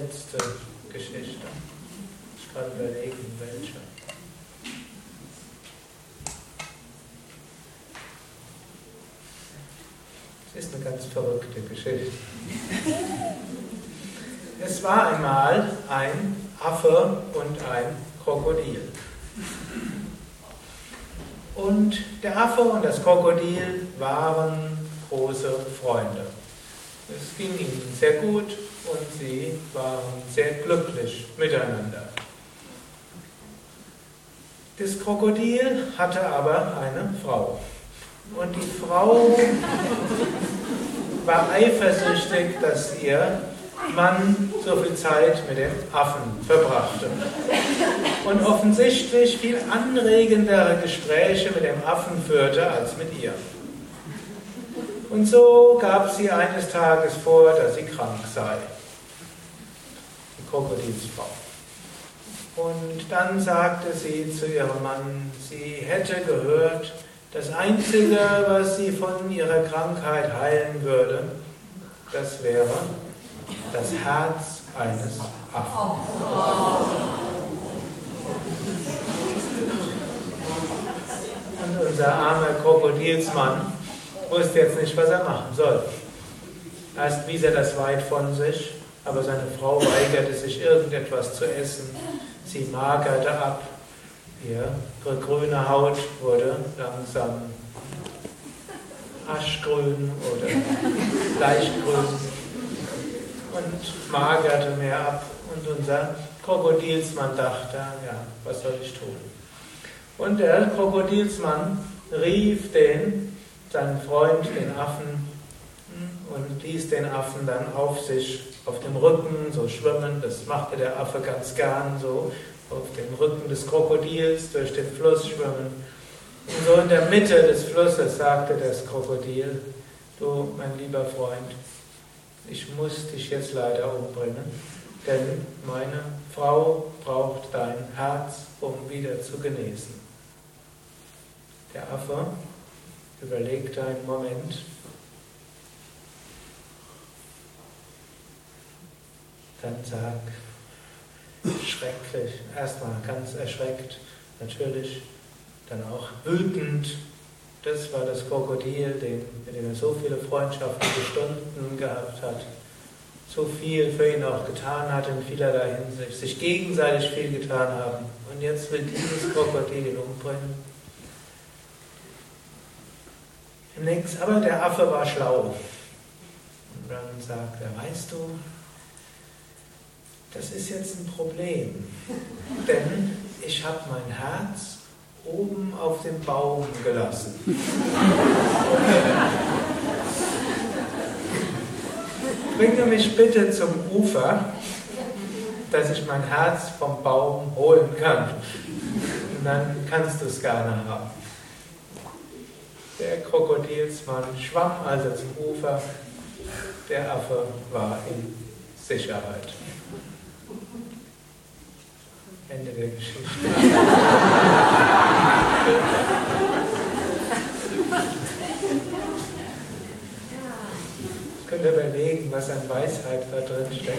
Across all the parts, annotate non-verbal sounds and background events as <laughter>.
letzte Geschichte. Ich kann überlegen, welche. Es ist eine ganz verrückte Geschichte. Es war einmal ein Affe und ein Krokodil. Und der Affe und das Krokodil waren große Freunde. Es ging ihnen sehr gut und sie waren sehr glücklich miteinander. Das Krokodil hatte aber eine Frau. Und die Frau war eifersüchtig, dass ihr Mann so viel Zeit mit dem Affen verbrachte. Und offensichtlich viel anregendere Gespräche mit dem Affen führte als mit ihr. Und so gab sie eines Tages vor, dass sie krank sei. Die Krokodilsfrau. Und dann sagte sie zu ihrem Mann, sie hätte gehört, das Einzige, was sie von ihrer Krankheit heilen würde, das wäre das Herz eines Affen. Und unser armer Krokodilsmann wusste jetzt nicht, was er machen soll. Erst wies er das weit von sich, aber seine Frau weigerte sich irgendetwas zu essen. Sie magerte ab. Ihre grüne Haut wurde langsam aschgrün oder leichtgrün und magerte mehr ab. Und unser Krokodilsmann dachte, ja, was soll ich tun? Und der Krokodilsmann rief den seinen Freund, den Affen, und ließ den Affen dann auf sich, auf dem Rücken so schwimmen. Das machte der Affe ganz gern so, auf dem Rücken des Krokodils durch den Fluss schwimmen. Und so in der Mitte des Flusses sagte das Krokodil, du mein lieber Freund, ich muss dich jetzt leider umbringen, denn meine Frau braucht dein Herz, um wieder zu genesen. Der Affe überlegte einen Moment. Dann sag, schrecklich, erstmal ganz erschreckt, natürlich, dann auch wütend. Das war das Krokodil, den, mit dem er so viele freundschaftliche Stunden gehabt hat, so viel für ihn auch getan hat in vielerlei Hinsicht, sich gegenseitig viel getan haben. Und jetzt will dieses Krokodil ihn umbringen. Nix, aber der Affe war schlau. Und dann sagt er, weißt du, das ist jetzt ein Problem, <laughs> denn ich habe mein Herz oben auf dem Baum gelassen. <laughs> Bringe mich bitte zum Ufer, dass ich mein Herz vom Baum holen kann. Und dann kannst du es gerne haben. Der Krokodilsmann schwamm also zum Ufer, der Affe war in Sicherheit. Ende der Geschichte. Könnt ihr überlegen, was an Weisheit da drin steckt.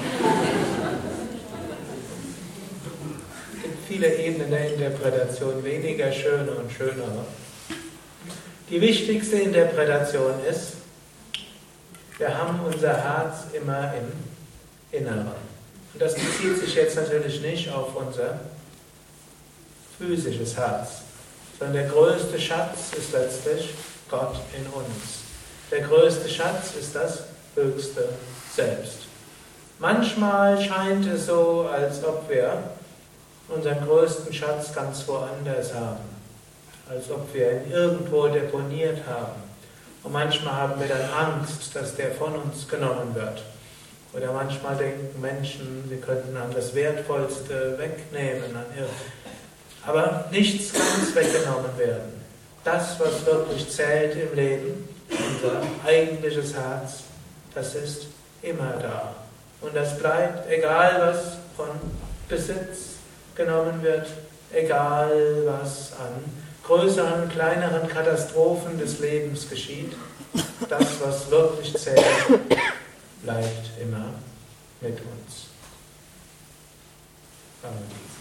Es gibt viele Ebenen der Interpretation, weniger schöne und schönere. Die wichtigste Interpretation ist, wir haben unser Herz immer im Inneren. Und das bezieht sich jetzt natürlich nicht auf unser physisches Herz, sondern der größte Schatz ist letztlich Gott in uns. Der größte Schatz ist das höchste Selbst. Manchmal scheint es so, als ob wir unseren größten Schatz ganz woanders haben als ob wir ihn irgendwo deponiert haben. Und manchmal haben wir dann Angst, dass der von uns genommen wird. Oder manchmal denken Menschen, sie könnten an das Wertvollste wegnehmen. Aber nichts kann weggenommen werden. Das, was wirklich zählt im Leben, unser eigentliches Herz, das ist immer da. Und das bleibt, egal was von Besitz genommen wird, egal was an größeren, kleineren Katastrophen des Lebens geschieht. Das, was wirklich zählt, bleibt immer mit uns. Amen.